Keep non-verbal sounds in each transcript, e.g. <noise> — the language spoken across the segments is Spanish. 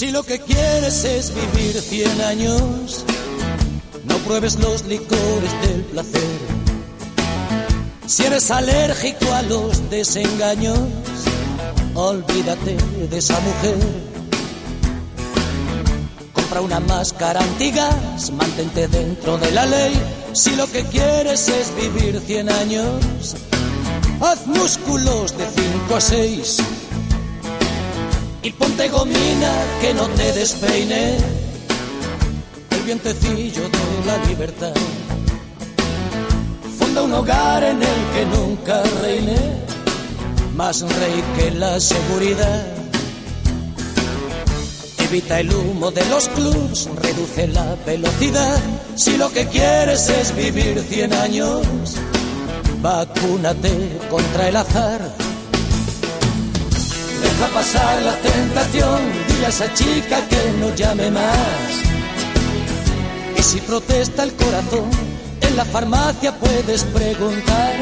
Si lo que quieres es vivir cien años, no pruebes los licores del placer. Si eres alérgico a los desengaños, olvídate de esa mujer. Compra una máscara antigas, mantente dentro de la ley. Si lo que quieres es vivir cien años, haz músculos de cinco a seis y ponte gomina que no te despeine el vientecillo de la libertad. Funda un hogar en el que nunca reine más rey que la seguridad. Evita el humo de los clubs, reduce la velocidad. Si lo que quieres es vivir cien años, vacúnate contra el azar Deja pasar la tentación, dile a esa chica que no llame más. Y si protesta el corazón, en la farmacia puedes preguntar.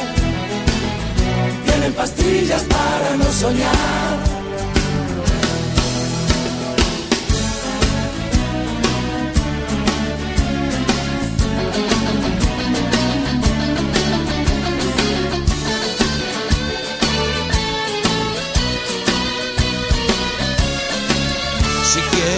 Tienen pastillas para no soñar.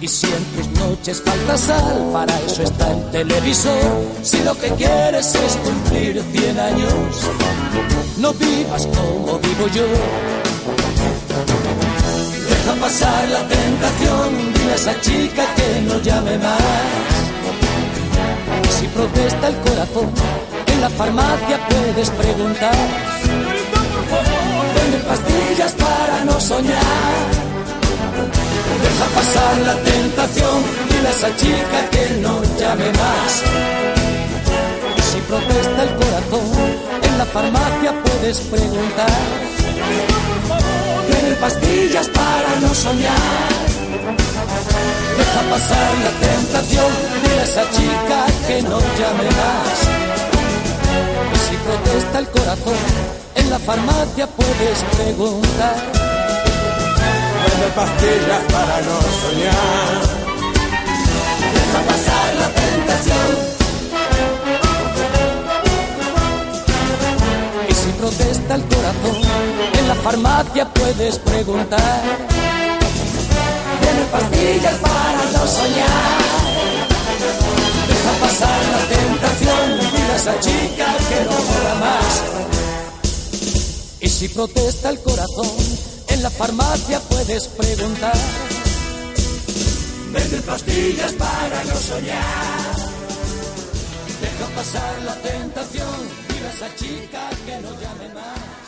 Y si en tus noches falta sal, para eso está el televisor. Si lo que quieres es cumplir 100 años, no vivas como vivo yo. Deja pasar la tentación, dile a esa chica que no llame más. Si protesta el corazón, en la farmacia puedes preguntar. Venden pastillas para no soñar Deja pasar la tentación, dile a esa chica que no llame más. Si protesta el corazón, en la farmacia puedes preguntar. Tienen pastillas para no soñar. Deja pasar la tentación, dile a esa chica que no llame más. Si protesta el corazón, en la farmacia puedes preguntar de pastillas para no soñar. Deja pasar la tentación. Y si protesta el corazón, en la farmacia puedes preguntar. Tiene pastillas para no soñar. Deja pasar la tentación, mira a esa chica que no mola más. Y si protesta el corazón, en la farmacia puedes preguntar. Venden pastillas para no soñar. Deja pasar la tentación, mira a esa chica que no llame más.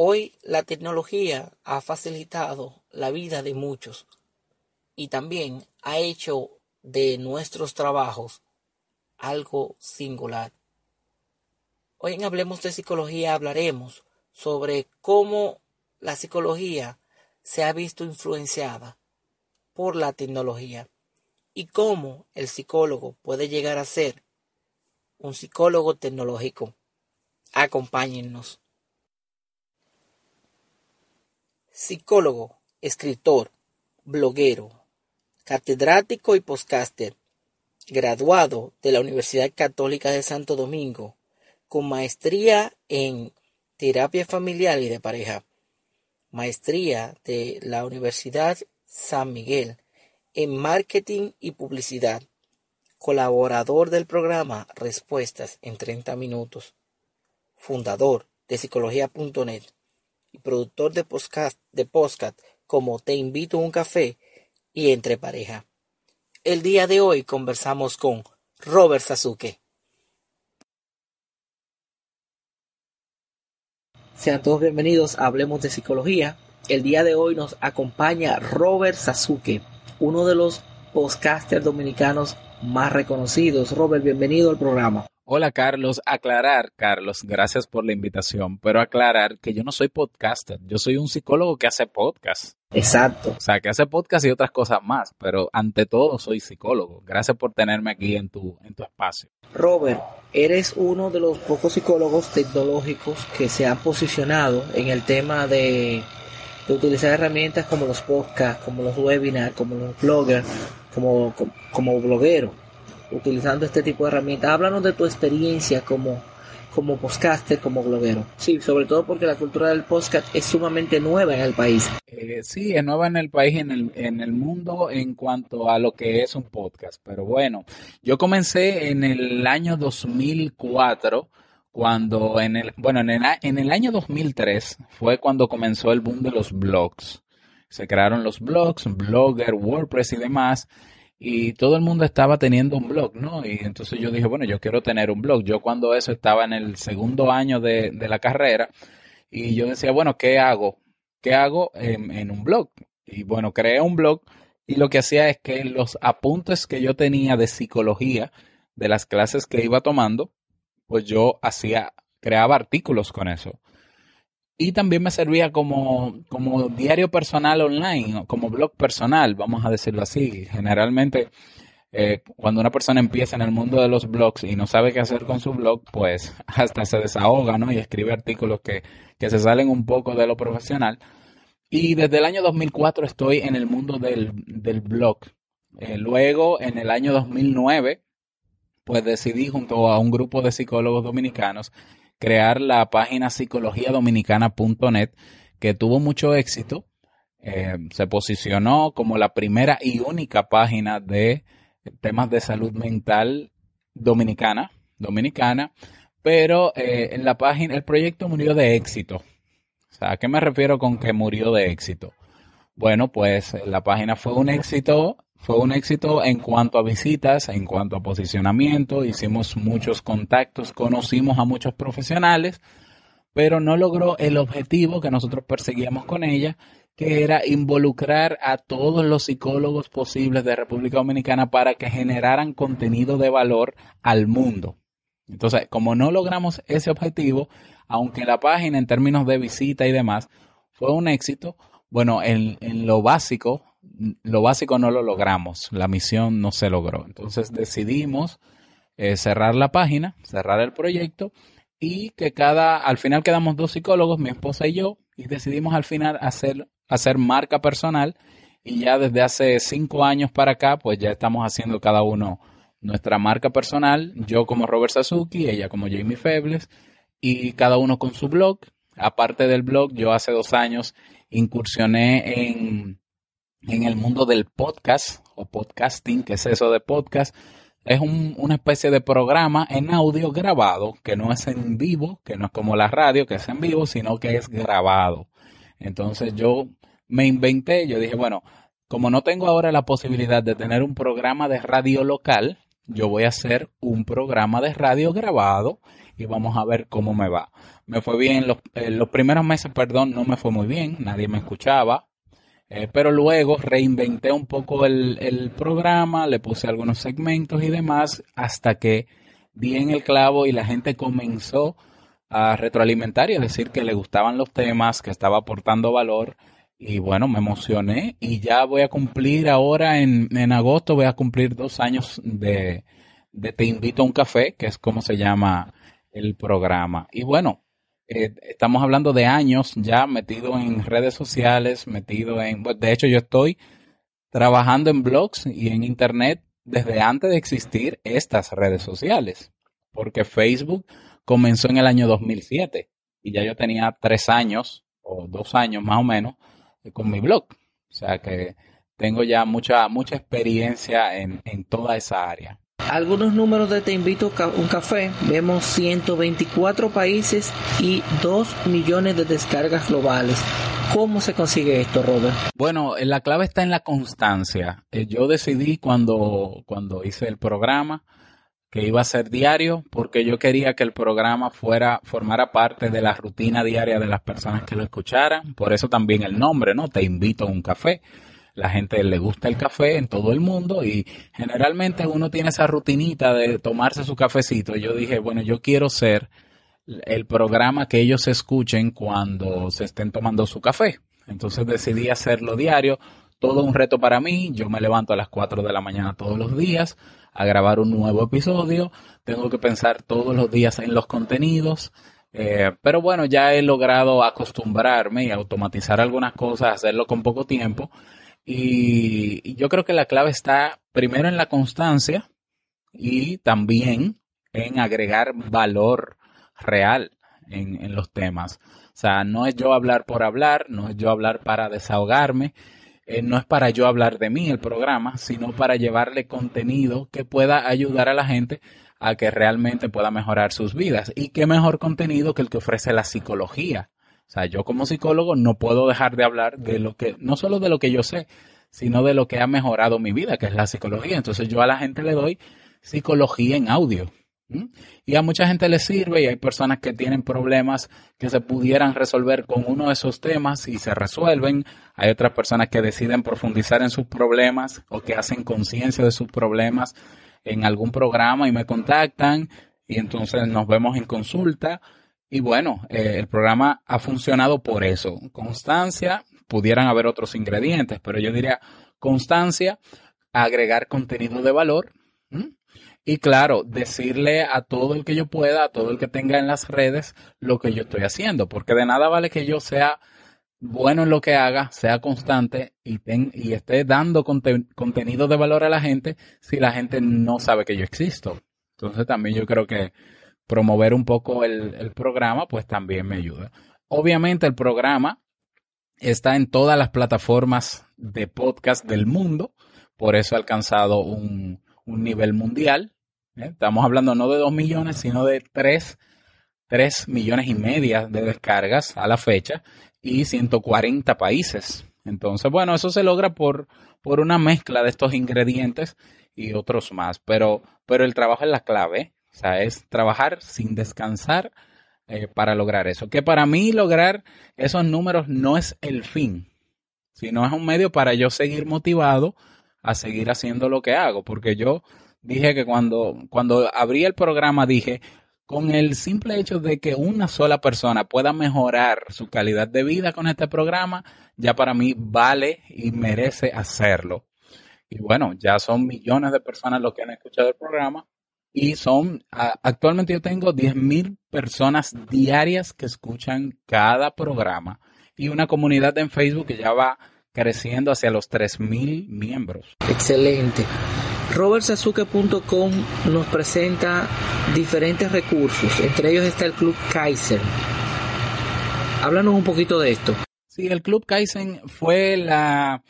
Hoy la tecnología ha facilitado la vida de muchos y también ha hecho de nuestros trabajos algo singular. Hoy en Hablemos de Psicología hablaremos sobre cómo la psicología se ha visto influenciada por la tecnología y cómo el psicólogo puede llegar a ser un psicólogo tecnológico. Acompáñennos. Psicólogo, escritor, bloguero, catedrático y postcaster, graduado de la Universidad Católica de Santo Domingo, con maestría en terapia familiar y de pareja, maestría de la Universidad San Miguel en marketing y publicidad, colaborador del programa Respuestas en 30 minutos, fundador de psicología.net y productor de podcast, como Te invito a un café y Entre pareja. El día de hoy conversamos con Robert Sasuke. Sean todos bienvenidos a Hablemos de Psicología. El día de hoy nos acompaña Robert Sasuke, uno de los podcasters dominicanos más reconocidos. Robert, bienvenido al programa. Hola Carlos, aclarar, Carlos, gracias por la invitación, pero aclarar que yo no soy podcaster, yo soy un psicólogo que hace podcast. Exacto. O sea, que hace podcast y otras cosas más, pero ante todo soy psicólogo. Gracias por tenerme aquí en tu, en tu espacio. Robert, eres uno de los pocos psicólogos tecnológicos que se han posicionado en el tema de, de utilizar herramientas como los podcasts, como los webinars, como los bloggers, como, como, como bloguero utilizando este tipo de herramientas. Háblanos de tu experiencia como, como podcaster, como bloguero. Sí, sobre todo porque la cultura del podcast es sumamente nueva en el país. Eh, sí, es nueva en el país en el, en el mundo en cuanto a lo que es un podcast. Pero bueno, yo comencé en el año 2004 cuando en el, bueno, en el, en el año 2003 fue cuando comenzó el boom de los blogs. Se crearon los blogs, Blogger, WordPress y demás y todo el mundo estaba teniendo un blog, ¿no? Y entonces yo dije, bueno, yo quiero tener un blog. Yo cuando eso estaba en el segundo año de, la carrera y yo decía, bueno, ¿qué hago? ¿Qué hago en, en, un blog? Y bueno, creé un blog y lo que hacía es que los apuntes que yo tenía de psicología, de las clases que iba tomando, pues yo hacía, creaba artículos con eso. Y también me servía como, como diario personal online, como blog personal, vamos a decirlo así. Generalmente, eh, cuando una persona empieza en el mundo de los blogs y no sabe qué hacer con su blog, pues <laughs> hasta se desahoga, ¿no? Y escribe artículos que, que se salen un poco de lo profesional. Y desde el año 2004 estoy en el mundo del, del blog. Eh, luego, en el año 2009, pues decidí junto a un grupo de psicólogos dominicanos crear la página psicologiadominicana.net que tuvo mucho éxito. Eh, se posicionó como la primera y única página de temas de salud mental dominicana, dominicana, pero eh, en la página el proyecto murió de éxito. ¿a qué me refiero con que murió de éxito? Bueno, pues la página fue un éxito fue un éxito en cuanto a visitas, en cuanto a posicionamiento, hicimos muchos contactos, conocimos a muchos profesionales, pero no logró el objetivo que nosotros perseguíamos con ella, que era involucrar a todos los psicólogos posibles de República Dominicana para que generaran contenido de valor al mundo. Entonces, como no logramos ese objetivo, aunque la página en términos de visita y demás fue un éxito, bueno, en, en lo básico lo básico no lo logramos, la misión no se logró. Entonces decidimos eh, cerrar la página, cerrar el proyecto y que cada, al final quedamos dos psicólogos, mi esposa y yo, y decidimos al final hacer, hacer marca personal y ya desde hace cinco años para acá, pues ya estamos haciendo cada uno nuestra marca personal, yo como Robert Sasuki, ella como Jamie Febles, y cada uno con su blog. Aparte del blog, yo hace dos años incursioné en en el mundo del podcast o podcasting, que es eso de podcast, es una especie de programa en audio grabado, que no es en vivo, que no es como la radio, que es en vivo, sino que es grabado. Entonces yo me inventé, yo dije, bueno, como no tengo ahora la posibilidad de tener un programa de radio local, yo voy a hacer un programa de radio grabado y vamos a ver cómo me va. Me fue bien, los, eh, los primeros meses, perdón, no me fue muy bien, nadie me escuchaba, eh, pero luego reinventé un poco el, el, programa, le puse algunos segmentos y demás, hasta que di en el clavo y la gente comenzó a retroalimentar y a decir que le gustaban los temas, que estaba aportando valor. Y bueno, me emocioné y ya voy a cumplir ahora en, en agosto, voy a cumplir dos años de, de Te invito a un café, que es como se llama el programa. Y bueno, eh, estamos hablando de años ya metido en redes sociales, metido en... de hecho, yo estoy trabajando en blogs y en internet desde antes de existir estas redes sociales, porque Facebook comenzó en el año 2007 y ya yo tenía tres años o dos años más o menos con mi blog. O sea que tengo ya mucha, mucha experiencia en, en toda esa área. Algunos números de Te invito a un café. Vemos 124 países y 2 millones de descargas globales. ¿Cómo se consigue esto, Robert? Bueno, la clave está en la constancia. Eh, yo decidí cuando, cuando hice el programa que iba a ser diario porque yo quería que el programa fuera formara parte de la rutina diaria de las personas que lo escucharan. Por eso también el nombre, ¿no? Te invito a un café la gente le gusta el café en todo el mundo y generalmente uno tiene esa rutinita de tomarse su cafecito. Yo dije, bueno, yo quiero ser el programa que ellos escuchen cuando se estén tomando su café. Entonces decidí hacerlo diario, todo un reto para mí. Yo me levanto a las 4 de la mañana todos los días a grabar un nuevo episodio. Tengo que pensar todos los días en los contenidos. Eh, pero bueno, ya he logrado acostumbrarme y automatizar algunas cosas, hacerlo con poco tiempo. Y, yo creo que la clave está primero en la constancia y también en agregar valor real en, los temas. O sea, no es yo hablar por hablar, no es yo hablar para desahogarme, eh, no es para yo hablar de mí el programa, sino para llevarle contenido que pueda ayudar a la gente a que realmente pueda mejorar sus vidas. Y qué mejor contenido que el que ofrece la psicología. O sea, yo como psicólogo no puedo dejar de hablar de lo que, no solo de lo que yo sé, sino de lo que ha mejorado mi vida, que es la psicología. Entonces yo a la gente le doy psicología en audio. Y a mucha gente le sirve y hay personas que tienen problemas que se pudieran resolver con uno de esos temas y se resuelven. Hay otras personas que deciden profundizar en sus problemas o que hacen conciencia de sus problemas en algún programa y me contactan y entonces nos vemos en consulta y bueno, eh, el programa ha funcionado por eso. Constancia, pudieran haber otros ingredientes, pero yo diría constancia, agregar contenido de valor. Y claro, decirle a todo el que yo pueda, a todo el que tenga en las redes, lo que yo estoy haciendo, porque de nada vale que yo sea bueno en lo que haga, sea constante y, y esté dando contenido de valor a la gente si la gente no sabe que yo existo. Entonces también yo creo que promover un poco el, programa, pues también me ayuda. Obviamente el programa está en todas las plataformas de podcast del mundo, por eso ha alcanzado un, nivel mundial. ¿eh? Estamos hablando no de 2 millones, sino de 3, 3 millones y media de descargas a la fecha y 140 países. Entonces, bueno, eso se logra por, por una mezcla de estos ingredientes y otros más, pero, pero el trabajo es la clave. O sea, es trabajar sin descansar eh, para lograr eso. Que para mí lograr esos números no es el fin, sino es un medio para yo seguir motivado a seguir haciendo lo que hago. Porque yo dije que cuando, cuando abrí el programa dije, con el simple hecho de que una sola persona pueda mejorar su calidad de vida con este programa, ya para mí vale y merece hacerlo. Y bueno, ya son millones de personas los que han escuchado el programa y son, actualmente yo tengo 10.000 personas diarias que escuchan cada programa y una comunidad en Facebook que ya va creciendo hacia los 3.000 miembros. Excelente. RobertSasuke.com nos presenta diferentes recursos, entre ellos está el Club Kaizen. Háblanos un poquito de esto. Sí, el Club Kaizen fue la,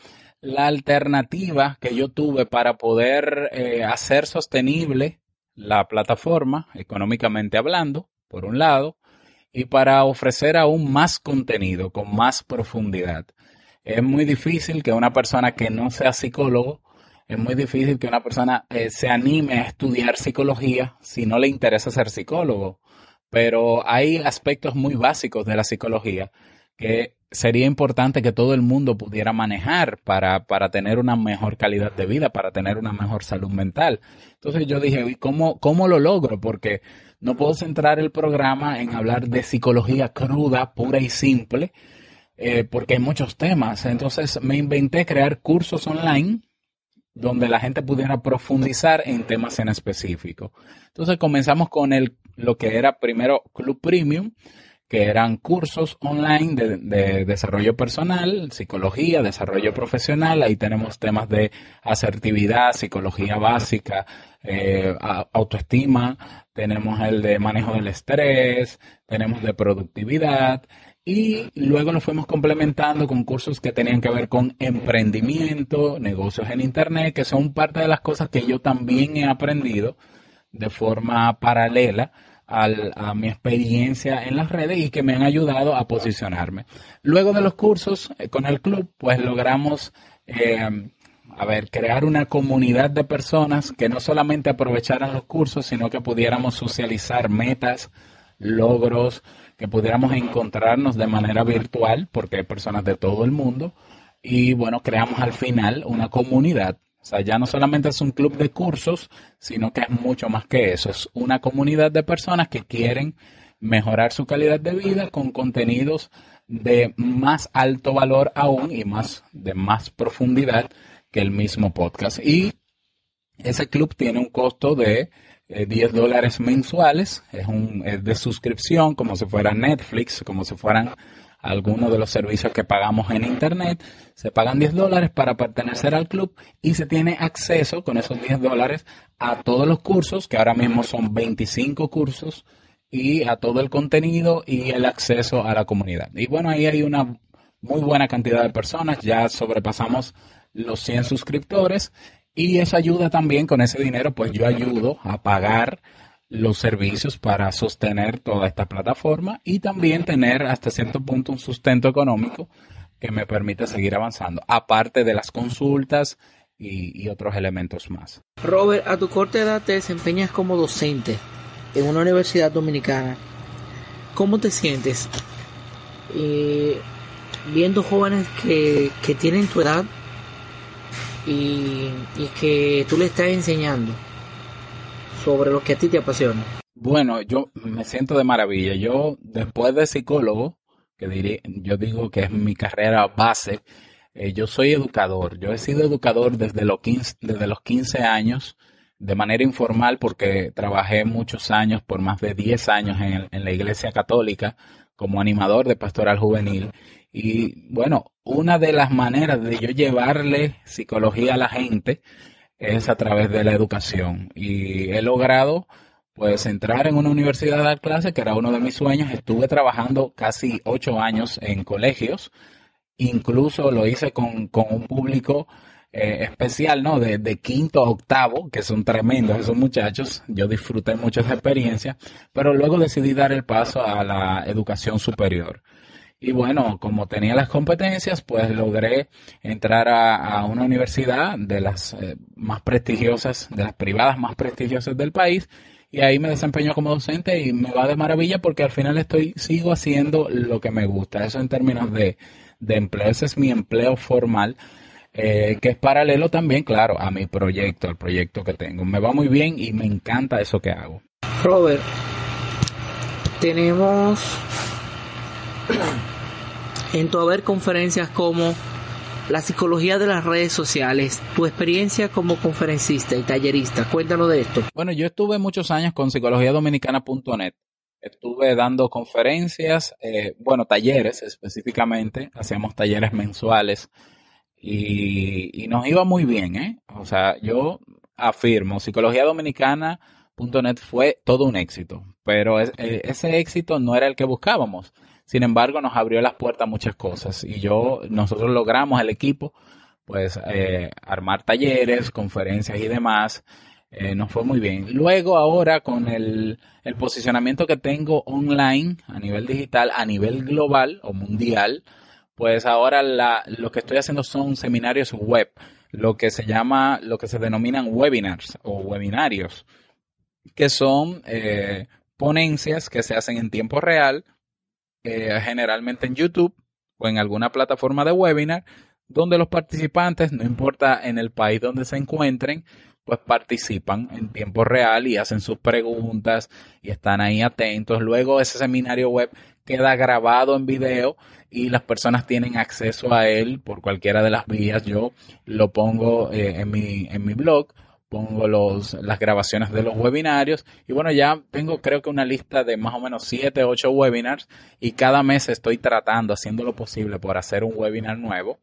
alternativa que yo tuve para poder eh, hacer sostenible la plataforma, económicamente hablando, por un lado, y para ofrecer aún más contenido con más profundidad. es muy difícil que una persona que no sea psicólogo, es muy difícil que una persona eh, se anime a estudiar psicología si no le interesa ser psicólogo. Pero hay aspectos muy básicos de la psicología que sería importante que todo el mundo pudiera manejar para, para tener una mejor calidad de vida, para tener una mejor salud mental. Entonces yo dije, ¿cómo, cómo lo logro? Porque no puedo centrar el programa en hablar de psicología cruda, pura y simple, eh, porque hay muchos temas. Entonces me inventé crear cursos online donde la gente pudiera profundizar en temas en específico. Entonces comenzamos con el, lo que era primero Club Premium, que eran cursos online de, desarrollo personal, psicología, desarrollo profesional. Ahí tenemos temas de asertividad, psicología básica, eh, autoestima, tenemos el de manejo del estrés, tenemos de productividad. Y luego nos fuimos complementando con cursos que tenían que ver con emprendimiento, negocios en Internet, que son parte de las cosas que yo también he aprendido de forma paralela a mi experiencia en las redes y que me han ayudado a posicionarme. Luego de los cursos eh, con el club, pues logramos, eh, a ver, crear una comunidad de personas que no solamente aprovecharan los cursos, sino que pudiéramos socializar metas, logros, que pudiéramos encontrarnos de manera virtual, porque hay personas de todo el mundo. Y bueno, creamos al final una comunidad o sea, ya no solamente es un club de cursos, sino que es mucho más que eso. Es una comunidad de personas que quieren mejorar su calidad de vida con contenidos de más alto valor aún y más de más profundidad que el mismo podcast. Y ese club tiene un costo de 10 eh, dólares mensuales, es, un, es de suscripción como si fuera Netflix, como si fueran algunos de los servicios que pagamos en Internet. Se pagan 10 dólares para pertenecer al club y se tiene acceso con esos 10 dólares a todos los cursos, que ahora mismo son 25 cursos, y a todo el contenido y el acceso a la comunidad. Y bueno, ahí hay una muy buena cantidad de personas, ya sobrepasamos los 100 suscriptores y eso ayuda también con ese dinero, pues yo ayudo a pagar los servicios para sostener toda esta plataforma y también tener hasta cierto punto un sustento económico que me permite seguir avanzando, aparte de las consultas y, otros elementos más. Robert, a tu corta edad te desempeñas como docente en una universidad dominicana. ¿Cómo te sientes viendo jóvenes que, que tienen tu edad y, y que tú le estás enseñando? Sobre lo que a ti te apasiona? Bueno, yo me siento de maravilla. Yo, después de psicólogo, que diré, yo digo que es mi carrera base, eh, yo soy educador. Yo he sido educador desde los 15, desde los 15 años, de manera informal, porque trabajé muchos años, por más de 10 años en, en la Iglesia Católica, como animador de pastoral juvenil. Y bueno, una de las maneras de yo llevarle psicología a la gente es a través de la educación. Y he logrado pues entrar en una universidad a dar clases, que era uno de mis sueños. Estuve trabajando casi ocho años en colegios. Incluso lo hice con, un público eh, especial, ¿no? De, de, quinto a octavo, que son tremendos esos muchachos. Yo disfruté mucho esa experiencia, pero luego decidí dar el paso a la educación superior. Y bueno, como tenía las competencias, pues logré entrar a, una universidad de las eh, más prestigiosas, de las privadas más prestigiosas del país. Y ahí me desempeño como docente y me va de maravilla porque al final estoy, sigo haciendo lo que me gusta. Eso en términos de, de empleo, ese es mi empleo formal. Eh, que es paralelo también, claro, a mi proyecto, al proyecto que tengo. Me va muy bien y me encanta eso que hago. Robert, tenemos en tu haber conferencias como la psicología de las redes sociales, tu experiencia como conferencista y tallerista. Cuéntanos de esto. Bueno, yo estuve muchos años con psicologiadominicana.net. Estuve dando conferencias, eh, bueno, talleres específicamente. Hacíamos talleres mensuales y, nos iba muy bien, ¿eh? O sea, yo afirmo, psicologiadominicana.net fue todo un éxito, pero e, ese éxito no era el que buscábamos. Sin embargo, nos abrió las puertas a muchas cosas y yo, nosotros logramos el equipo, pues, eh, armar talleres, conferencias y demás. Eh, nos fue muy bien. Luego, ahora, con el, posicionamiento que tengo online a nivel digital, a nivel global o mundial, pues ahora la, lo que estoy haciendo son seminarios web, lo que se llama, lo que se denominan webinars o webinarios, que son eh, ponencias que se hacen en tiempo real, eh, generalmente en YouTube o en alguna plataforma de webinar, donde los participantes, no importa en el país donde se encuentren, pues participan en tiempo real y hacen sus preguntas y están ahí atentos. Luego ese seminario web queda grabado en video y las personas tienen acceso a él por cualquiera de las vías. Yo lo pongo eh, en, mi, en mi blog, pongo los, las grabaciones de los webinarios y bueno, ya tengo creo que una lista de más o menos 7, 8 webinars y cada mes estoy tratando, haciendo lo posible por hacer un webinar nuevo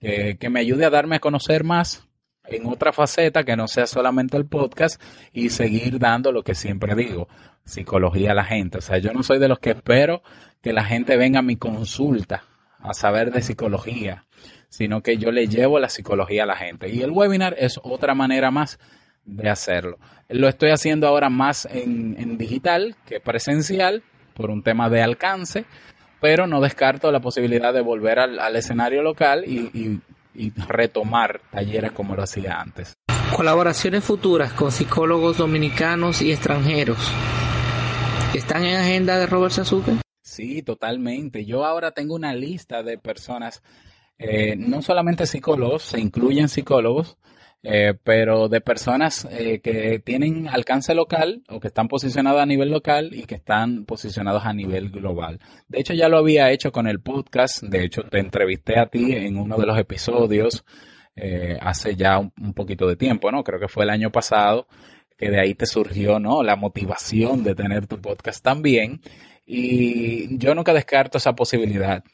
eh, que me ayude a darme a conocer más en otra faceta que no sea solamente el podcast y seguir dando lo que siempre digo, psicología a la gente. O sea, yo no soy de los que espero que la gente venga a mi consulta a saber de psicología, sino que yo le llevo la psicología a la gente. Y el webinar es otra manera más de hacerlo. Lo estoy haciendo ahora más en, digital que presencial por un tema de alcance, pero no descarto la posibilidad de volver al, escenario local y, y retomar talleres como lo hacía antes. Colaboraciones futuras con psicólogos dominicanos y extranjeros. ¿Están en agenda de Robert Sasuke? Sí, totalmente. Yo ahora tengo una lista de personas, eh, no solamente psicólogos, se incluyen psicólogos, eh, pero de personas eh, que tienen alcance local o que están posicionados a nivel local y que están posicionados a nivel global. De hecho, ya lo había hecho con el podcast, de hecho, te entrevisté a ti en uno de los episodios hace ya un, un, poquito de tiempo, ¿no? Creo que fue el año pasado, que de ahí te surgió, ¿no? La motivación de tener tu podcast también. Y yo nunca descarto esa posibilidad.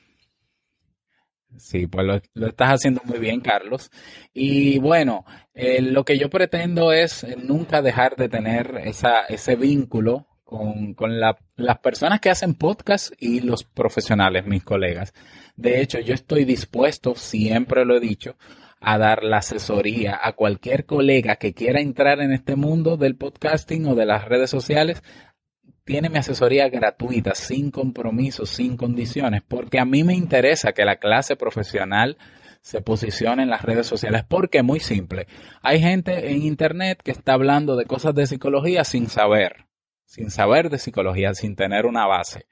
Sí, pues lo, estás haciendo muy bien, Carlos. Y bueno, eh, lo que yo pretendo es nunca dejar de tener esa, ese vínculo con, con la, las personas que hacen podcast y los profesionales, mis colegas. De hecho, yo estoy dispuesto, siempre lo he dicho, a dar la asesoría a cualquier colega que quiera entrar en este mundo del podcasting o de las redes sociales tiene mi asesoría gratuita, sin compromisos, sin condiciones, porque a mí me interesa que la clase profesional se posicione en las redes sociales, porque muy simple. Hay gente en Internet que está hablando de cosas de psicología sin saber, sin saber de psicología, sin tener una base.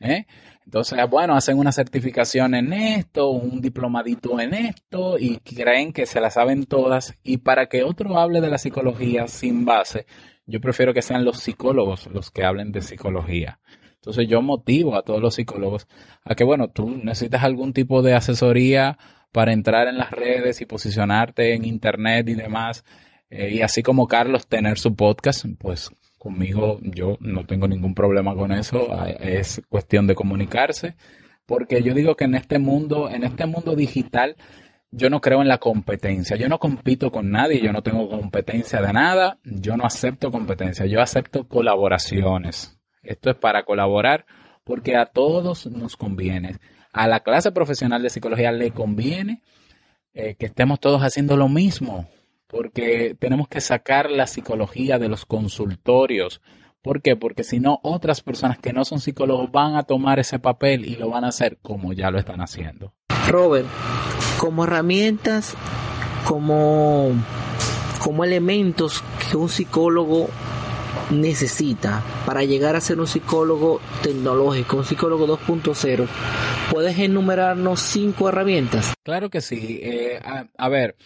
¿eh? Entonces, bueno, hacen una certificación en esto, un diplomadito en esto y creen que se la saben todas. Y para que otro hable de la psicología sin base, yo prefiero que sean los psicólogos los que hablen de psicología. Entonces yo motivo a todos los psicólogos a que, bueno, tú necesitas algún tipo de asesoría para entrar en las redes y posicionarte en Internet y demás. Eh, y así como Carlos tener su podcast, pues conmigo yo no tengo ningún problema con eso. Es cuestión de comunicarse. Porque yo digo que en este mundo, en este mundo digital, yo no creo en la competencia. Yo no compito con nadie, yo no tengo competencia de nada, yo no acepto competencia, yo acepto colaboraciones. Esto es para colaborar porque a todos nos conviene. A la clase profesional de psicología le conviene eh, que estemos todos haciendo lo mismo, porque tenemos que sacar la psicología de los consultorios. ¿Por qué? Porque si no, otras personas que no son psicólogos van a tomar ese papel y lo van a hacer como ya lo están haciendo. Robert, como herramientas, como, como elementos que un psicólogo necesita para llegar a ser un psicólogo tecnológico, un psicólogo 2.0, ¿puedes enumerarnos cinco herramientas? Claro que sí. Eh, a, ver,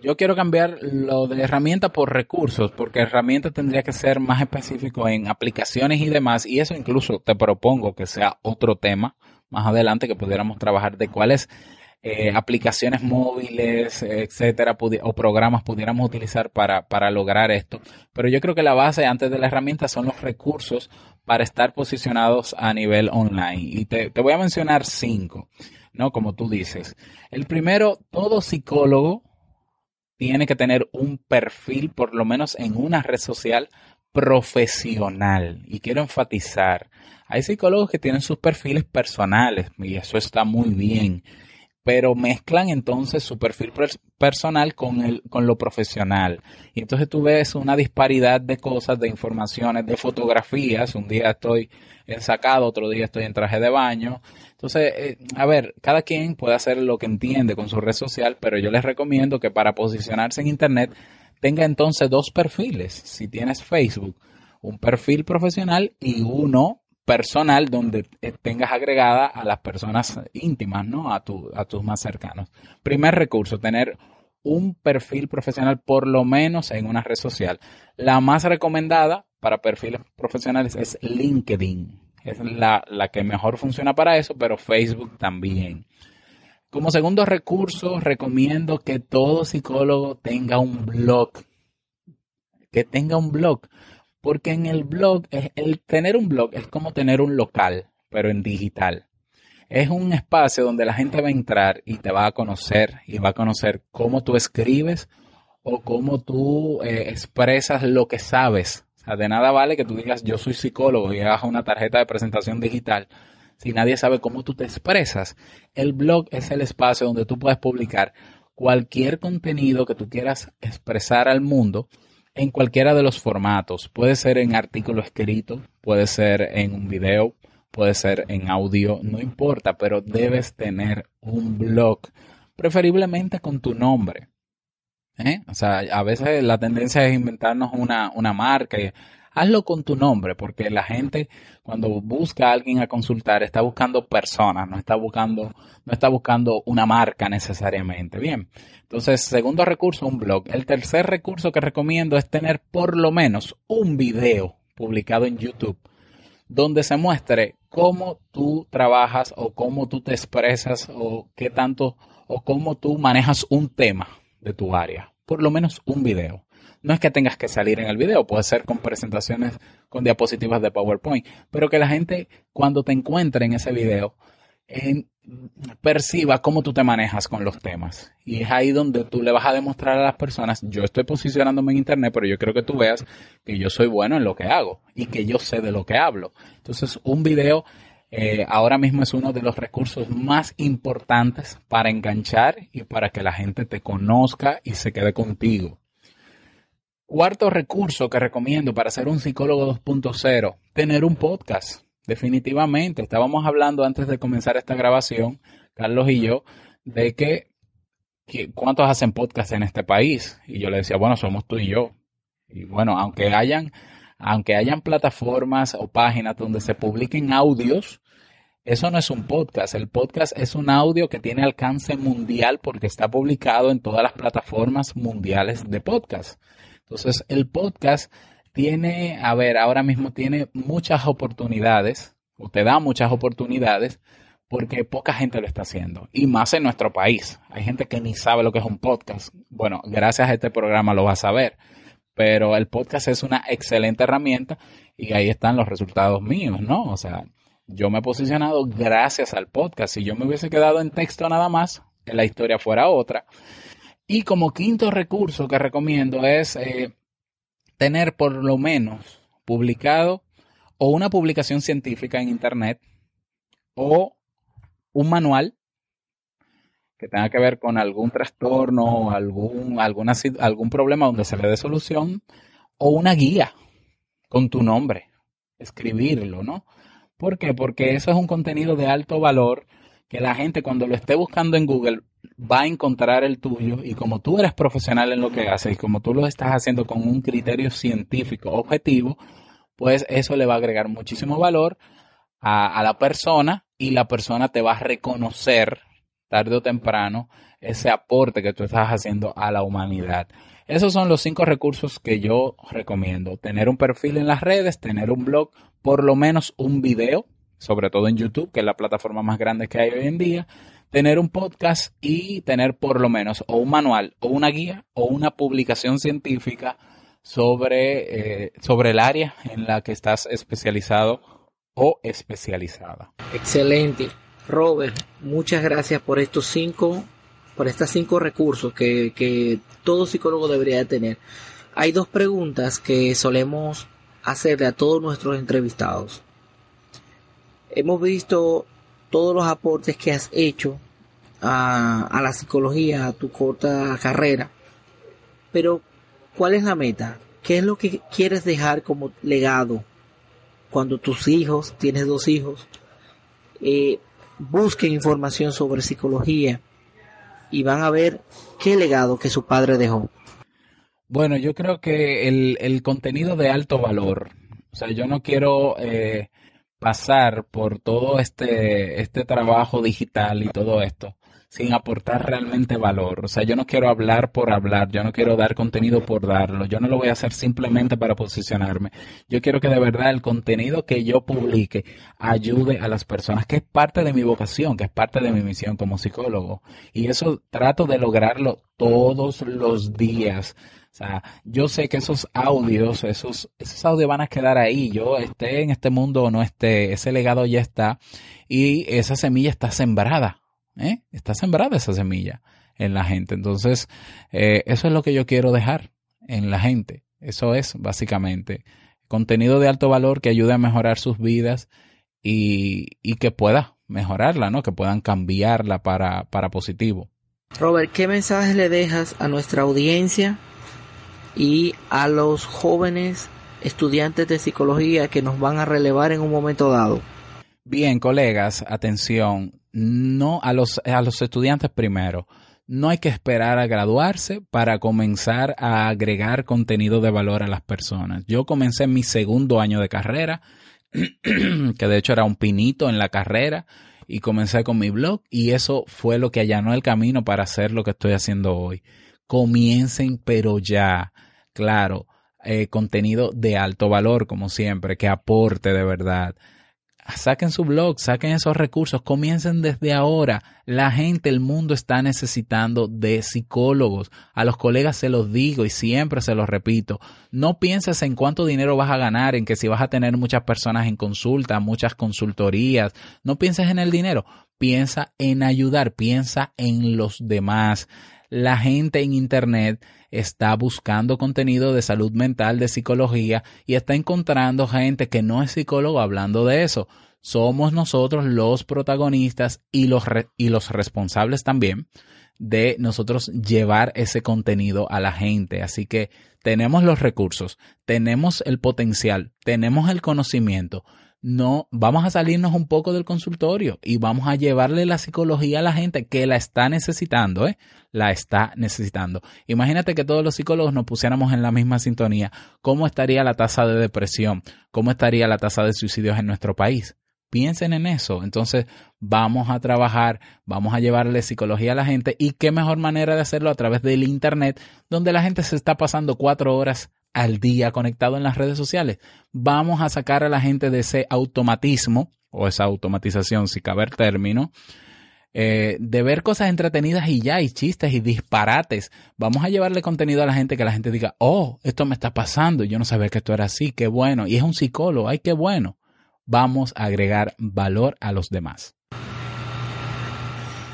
yo quiero cambiar lo de herramienta por recursos, porque herramienta tendría que ser más específico en aplicaciones y demás, y eso incluso te propongo que sea otro tema más adelante que pudiéramos trabajar de cuáles eh, aplicaciones móviles, etcétera, o programas pudiéramos utilizar para, para lograr esto. Pero yo creo que la base antes de la herramienta son los recursos para estar posicionados a nivel online. Y te, te voy a mencionar cinco, ¿no? Como tú dices. El primero, todo psicólogo tiene que tener un perfil, por lo menos en una red social, profesional. Y quiero enfatizar, hay psicólogos que tienen sus perfiles personales y eso está muy bien pero mezclan entonces su perfil personal con, el, con lo profesional. Y entonces tú ves una disparidad de cosas, de informaciones, de fotografías. Un día estoy sacado, otro día estoy en traje de baño. Entonces, eh, a ver, cada quien puede hacer lo que entiende con su red social, pero yo les recomiendo que para posicionarse en Internet tenga entonces dos perfiles. Si tienes Facebook, un perfil profesional y uno personal donde eh, tengas agregada a las personas íntimas, ¿no? A, tu, a tus más cercanos. Primer recurso, tener un perfil profesional por lo menos en una red social. La más recomendada para perfiles profesionales es LinkedIn. Es la que mejor funciona para eso, pero Facebook también. Como segundo recurso, recomiendo que todo psicólogo tenga un blog. Que tenga un blog. Porque en el blog, el tener un blog es como tener un local, pero en digital. Es un espacio donde la gente va a entrar y te va a conocer y va a conocer cómo tú escribes o cómo tú eh, expresas lo que sabes. O sea, de nada vale que tú digas yo soy psicólogo y hagas una tarjeta de presentación digital si nadie sabe cómo tú te expresas. El blog es el espacio donde tú puedes publicar cualquier contenido que tú quieras expresar al mundo en cualquiera de los formatos. Puede ser en artículo escrito, puede ser en un video, puede ser en audio, no importa, pero debes tener un blog, preferiblemente con tu nombre. ¿eh? O sea, a veces la tendencia es inventarnos una, una marca. Y, hazlo con tu nombre, porque la gente cuando busca a alguien a consultar está buscando personas, no está buscando, no está buscando una marca necesariamente. Bien. Entonces, segundo recurso, un blog. El tercer recurso que recomiendo es tener por lo menos un video publicado en YouTube donde se muestre cómo tú trabajas o cómo tú te expresas o qué tanto o cómo tú manejas un tema de tu área. Por lo menos un video. No es que tengas que salir en el video, puede ser con presentaciones con diapositivas de PowerPoint, pero que la gente cuando te encuentre en ese video perciba cómo tú te manejas con los temas. Y es ahí donde tú le vas a demostrar a las personas, yo estoy posicionándome en Internet, pero yo creo que tú veas que yo soy bueno en lo que hago y que yo sé de lo que hablo. Entonces, un video eh, ahora mismo es uno de los recursos más importantes para enganchar y para que la gente te conozca y se quede contigo. Cuarto recurso que recomiendo para ser un psicólogo 2.0, tener un podcast. Definitivamente, estábamos hablando antes de comenzar esta grabación, Carlos y yo, de que, cuántos hacen podcast en este país. Y yo le decía, bueno, somos tú y yo. Y bueno, aunque hayan, aunque hayan plataformas o páginas donde se publiquen audios, eso no es un podcast. El podcast es un audio que tiene alcance mundial porque está publicado en todas las plataformas mundiales de podcast. Entonces, el podcast tiene, a ver, ahora mismo tiene muchas oportunidades, o te da muchas oportunidades, porque poca gente lo está haciendo, y más en nuestro país. Hay gente que ni sabe lo que es un podcast. Bueno, gracias a este programa lo vas a ver, pero el podcast es una excelente herramienta y ahí están los resultados míos, ¿no? O sea, yo me he posicionado gracias al podcast. Si yo me hubiese quedado en texto nada más, la historia fuera otra. Y como quinto recurso que recomiendo es eh, tener por lo menos publicado o una publicación científica en Internet o un manual que tenga que ver con algún trastorno o algún, algún problema donde se le dé solución o una guía con tu nombre, escribirlo, ¿no? ¿Por qué? Porque eso es un contenido de alto valor que la gente cuando lo esté buscando en Google va a encontrar el tuyo y como tú eres profesional en lo que haces y como tú lo estás haciendo con un criterio científico objetivo, pues eso le va a agregar muchísimo valor a, la persona y la persona te va a reconocer tarde o temprano ese aporte que tú estás haciendo a la humanidad. Esos son los cinco recursos que yo recomiendo. Tener un perfil en las redes, tener un blog, por lo menos un video, sobre todo en YouTube, que es la plataforma más grande que hay hoy en día, tener un podcast y tener por lo menos o un manual o una guía o una publicación científica sobre, eh, sobre el área en la que estás especializado o especializada. Excelente. Robert, muchas gracias por estos cinco, por estos cinco recursos que, que todo psicólogo debería de tener. Hay dos preguntas que solemos hacerle a todos nuestros entrevistados. Hemos visto todos los aportes que has hecho a, a la psicología, a tu corta carrera, pero ¿cuál es la meta? ¿Qué es lo que quieres dejar como legado cuando tus hijos, tienes dos hijos, eh, busquen información sobre psicología y van a ver qué legado que su padre dejó? Bueno, yo creo que el, el contenido de alto valor, o sea, yo no quiero eh, pasar por todo este, este trabajo digital y todo esto sin aportar realmente valor. O sea, yo no quiero hablar por hablar, yo no quiero dar contenido por darlo, yo no lo voy a hacer simplemente para posicionarme. Yo quiero que de verdad el contenido que yo publique ayude a las personas, que es parte de mi vocación, que es parte de mi misión como psicólogo. Y eso trato de lograrlo todos los días. O sea, yo sé que esos audios, esos, esos audios van a quedar ahí. Yo esté en este mundo o no esté, ese legado ya está y esa semilla está sembrada. ¿Eh? Está sembrada esa semilla en la gente. Entonces, eh, eso es lo que yo quiero dejar en la gente. Eso es básicamente contenido de alto valor que ayude a mejorar sus vidas y, y que pueda mejorarla, ¿no? Que puedan cambiarla para, para positivo. Robert, ¿qué mensaje le dejas a nuestra audiencia y a los jóvenes estudiantes de psicología que nos van a relevar en un momento dado? Bien, colegas, atención no a los, a los estudiantes primero. No hay que esperar a graduarse para comenzar a agregar contenido de valor a las personas. Yo comencé en mi segundo año de carrera, <clears throat> que de hecho era un pinito en la carrera, y comencé con mi blog y eso fue lo que allanó el camino para hacer lo que estoy haciendo hoy. Comiencen, pero ya, claro, eh, contenido de alto valor, como siempre, que aporte de verdad saquen su blog, saquen esos recursos, comiencen desde ahora. La gente, el mundo está necesitando de psicólogos. A los colegas se los digo y siempre se los repito. No pienses en cuánto dinero vas a ganar, en que si vas a tener muchas personas en consulta, muchas consultorías. No pienses en el dinero. Piensa en ayudar, piensa en los demás. La gente en Internet está buscando contenido de salud mental, de psicología y está encontrando gente que no es psicólogo hablando de eso. Somos nosotros los protagonistas y los, y los responsables también de nosotros llevar ese contenido a la gente. Así que tenemos los recursos, tenemos el potencial, tenemos el conocimiento no vamos a salirnos un poco del consultorio y vamos a llevarle la psicología a la gente que la está necesitando, ¿eh? La está necesitando. Imagínate que todos los psicólogos nos pusiéramos en la misma sintonía. ¿Cómo estaría la tasa de depresión? ¿Cómo estaría la tasa de suicidios en nuestro país? Piensen en eso. Entonces, vamos a trabajar, vamos a llevarle psicología a la gente y qué mejor manera de hacerlo a través del Internet, donde la gente se está pasando cuatro horas al día conectado en las redes sociales. Vamos a sacar a la gente de ese automatismo o esa automatización, si cabe el término, eh, de ver cosas entretenidas y ya, y chistes y disparates. Vamos a llevarle contenido a la gente que la gente diga, oh, esto me está pasando, yo no sabía que esto era así, qué bueno. Y es un psicólogo, ay, qué bueno. Vamos a agregar valor a los demás.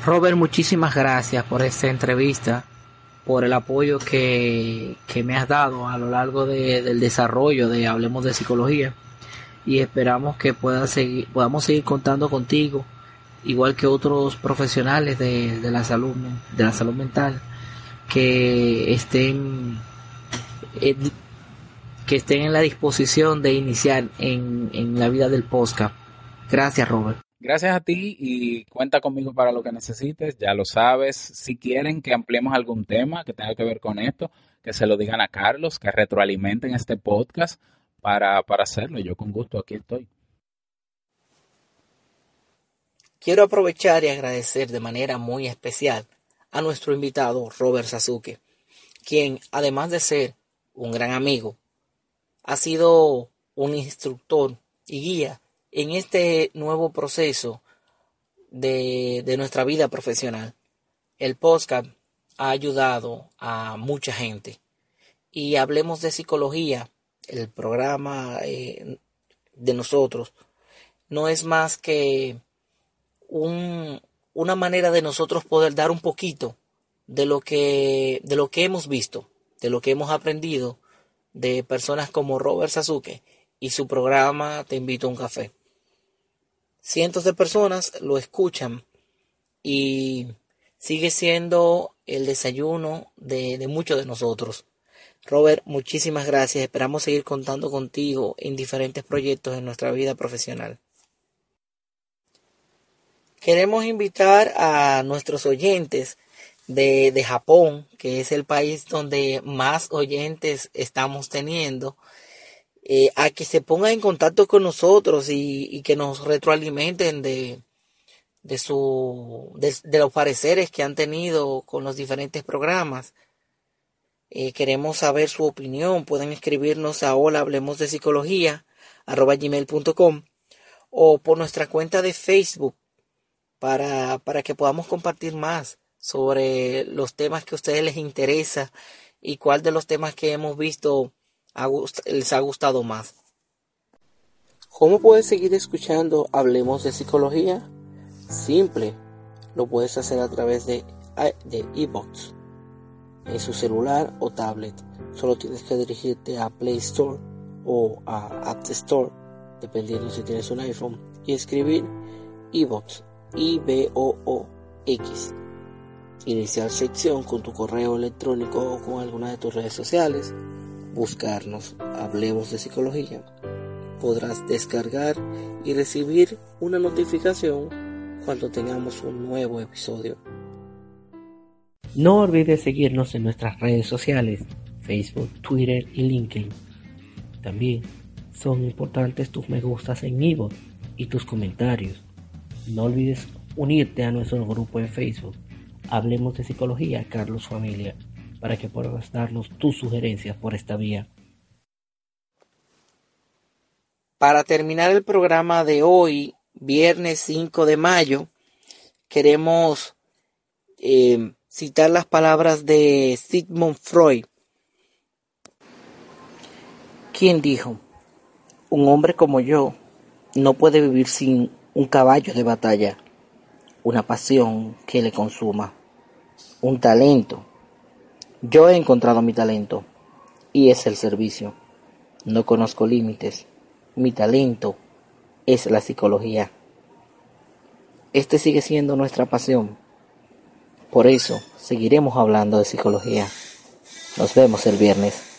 Robert, muchísimas gracias por esta entrevista por el apoyo que, me has dado a lo largo del desarrollo de Hablemos de Psicología y esperamos que pueda seguir, podamos seguir contando contigo, igual que otros profesionales de, la salud de la salud mental que estén que estén en la disposición de iniciar en, en la vida del podcast. Gracias, Robert. Gracias a ti y cuenta conmigo para lo que necesites, ya lo sabes. Si quieren que ampliemos algún tema que tenga que ver con esto, que se lo digan a Carlos, que retroalimenten este podcast para, para hacerlo. Yo con gusto aquí estoy. Quiero aprovechar y agradecer de manera muy especial a nuestro invitado Robert Sasuke, quien además de ser un gran amigo, ha sido un instructor y guía en este nuevo proceso de, nuestra vida profesional. El podcast ha ayudado a mucha gente. Y hablemos de psicología, el programa eh, de nosotros no es más que una manera de nosotros poder dar un poquito de lo que de lo que hemos visto, de lo que hemos aprendido de personas como Robert Sasuke y su programa Te invito a un café cientos de personas lo escuchan y sigue siendo el desayuno de, muchos de nosotros. Robert, muchísimas gracias. Esperamos seguir contando contigo en diferentes proyectos en nuestra vida profesional. Queremos invitar a nuestros oyentes de, de, Japón, que es el país donde más oyentes estamos teniendo, eh, a que se pongan en contacto con nosotros y, que nos retroalimenten de, de, su, de, de, los pareceres que han tenido con los diferentes programas. Eh, queremos saber su opinión. Pueden escribirnos a hola hablemos de psicología arroba gmail.com o por nuestra cuenta de Facebook para, para que podamos compartir más sobre los temas que a ustedes les interesa y cuál de los temas que hemos visto les ha gustado más. ¿Cómo puedes seguir escuchando Hablemos de Psicología? Simple, lo puedes hacer a través de de iBox en su celular o tablet. Solo tienes que dirigirte a Play Store o a App Store, dependiendo si tienes un iPhone, y escribir iBox I-B-O-O-X. Iniciar sección con tu correo electrónico o con alguna de tus redes sociales. Buscarnos, hablemos de psicología. Podrás descargar y recibir una notificación cuando tengamos un nuevo episodio. No olvides seguirnos en nuestras redes sociales, Facebook, Twitter y LinkedIn. También son importantes tus me gustas en Ivo y tus comentarios. No olvides unirte a nuestro grupo en Facebook. Hablemos de Psicología, Carlos Familia, para que puedas darnos tus sugerencias por esta vía. Para terminar el programa de hoy, viernes 5 de mayo, queremos eh, citar las palabras de Sigmund Freud, quien dijo, un hombre como yo no puede vivir sin un caballo de batalla, una pasión que le consuma, un talento. Yo he encontrado mi talento y es el servicio. No conozco límites. Mi talento es la psicología. Este sigue siendo nuestra pasión. Por eso seguiremos hablando de psicología. Nos vemos el viernes.